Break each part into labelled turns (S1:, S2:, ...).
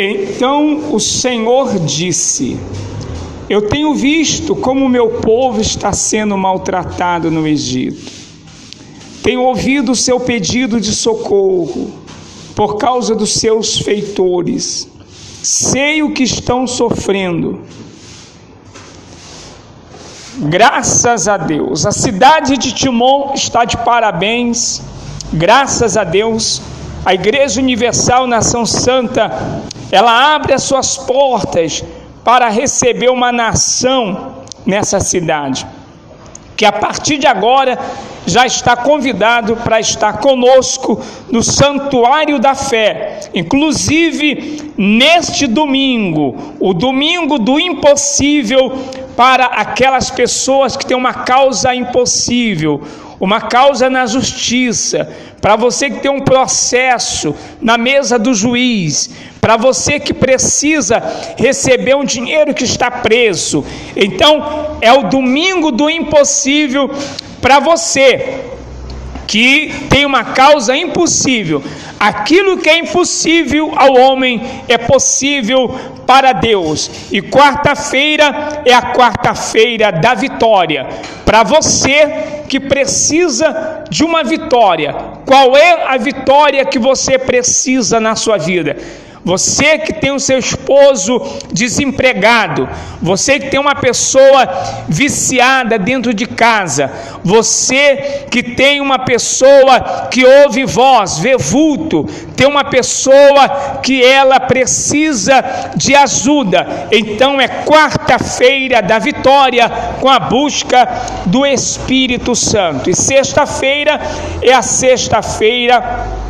S1: Então o Senhor disse: Eu tenho visto como o meu povo está sendo maltratado no Egito. Tenho ouvido o seu pedido de socorro por causa dos seus feitores. Sei o que estão sofrendo. Graças a Deus. A cidade de Timon está de parabéns. Graças a Deus. A Igreja Universal Nação Santa, ela abre as suas portas para receber uma nação nessa cidade. Que a partir de agora já está convidado para estar conosco no Santuário da Fé, inclusive neste domingo, o domingo do impossível para aquelas pessoas que têm uma causa impossível, uma causa na justiça, para você que tem um processo na mesa do juiz, para você que precisa receber um dinheiro que está preso. Então, é o domingo do impossível para você que tem uma causa impossível. Aquilo que é impossível ao homem é possível para Deus. E quarta-feira é a quarta-feira da vitória. Para você que precisa de uma vitória, qual é a vitória que você precisa na sua vida? Você que tem o seu esposo desempregado, você que tem uma pessoa viciada dentro de casa, você que tem uma pessoa que ouve voz, vê vulto, tem uma pessoa que ela precisa de ajuda. Então é quarta-feira da vitória com a busca do Espírito Santo. E sexta-feira é a sexta-feira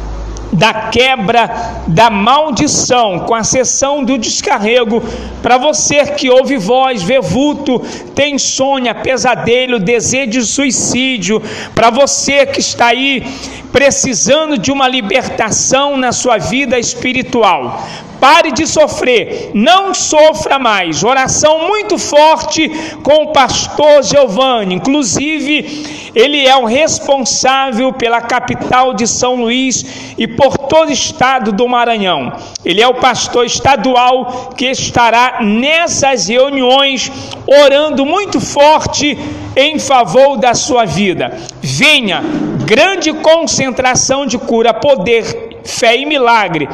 S1: da quebra da maldição, com a sessão do descarrego, para você que ouve voz, vê vulto, tem insônia, pesadelo, desejo de suicídio, para você que está aí precisando de uma libertação na sua vida espiritual. Pare de sofrer, não sofra mais. Oração muito forte com o pastor Giovanni. Inclusive, ele é o responsável pela capital de São Luís e por todo o estado do Maranhão. Ele é o pastor estadual que estará nessas reuniões orando muito forte em favor da sua vida. Venha, grande concentração de cura, poder, fé e milagre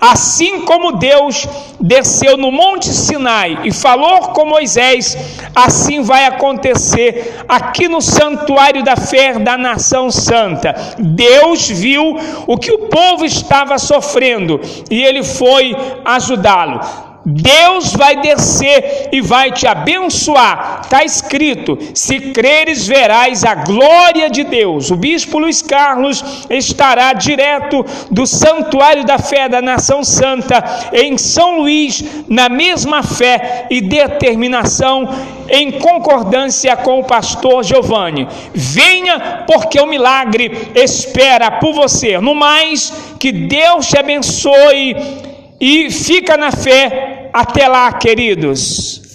S1: Assim como Deus desceu no Monte Sinai e falou com Moisés, assim vai acontecer aqui no santuário da fé da nação santa. Deus viu o que o povo estava sofrendo e ele foi ajudá-lo. Deus vai descer e vai te abençoar. Está escrito: se creres, verás a glória de Deus. O bispo Luiz Carlos estará direto do Santuário da Fé da Nação Santa em São Luís, na mesma fé e determinação, em concordância com o pastor Giovanni. Venha, porque o milagre espera por você. No mais, que Deus te abençoe e fica na fé. Até lá, queridos.